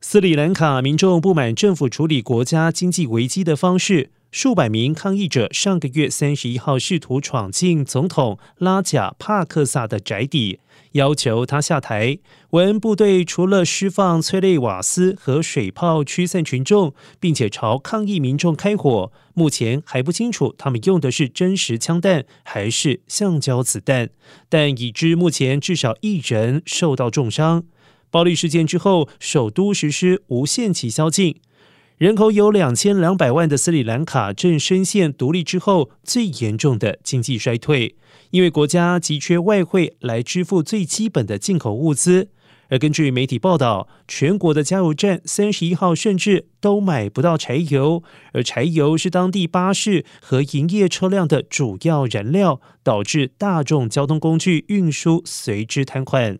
斯里兰卡民众不满政府处理国家经济危机的方式，数百名抗议者上个月三十一号试图闯进总统拉贾帕克萨的宅邸，要求他下台。文部队除了释放催泪瓦斯和水炮驱散群众，并且朝抗议民众开火，目前还不清楚他们用的是真实枪弹还是橡胶子弹，但已知目前至少一人受到重伤。暴力事件之后，首都实施无限期宵禁，人口有两千两百万的斯里兰卡正深陷独立之后最严重的经济衰退，因为国家急缺外汇来支付最基本的进口物资。而根据媒体报道，全国的加油站三十一号甚至都买不到柴油，而柴油是当地巴士和营业车辆的主要燃料，导致大众交通工具运输随之瘫痪。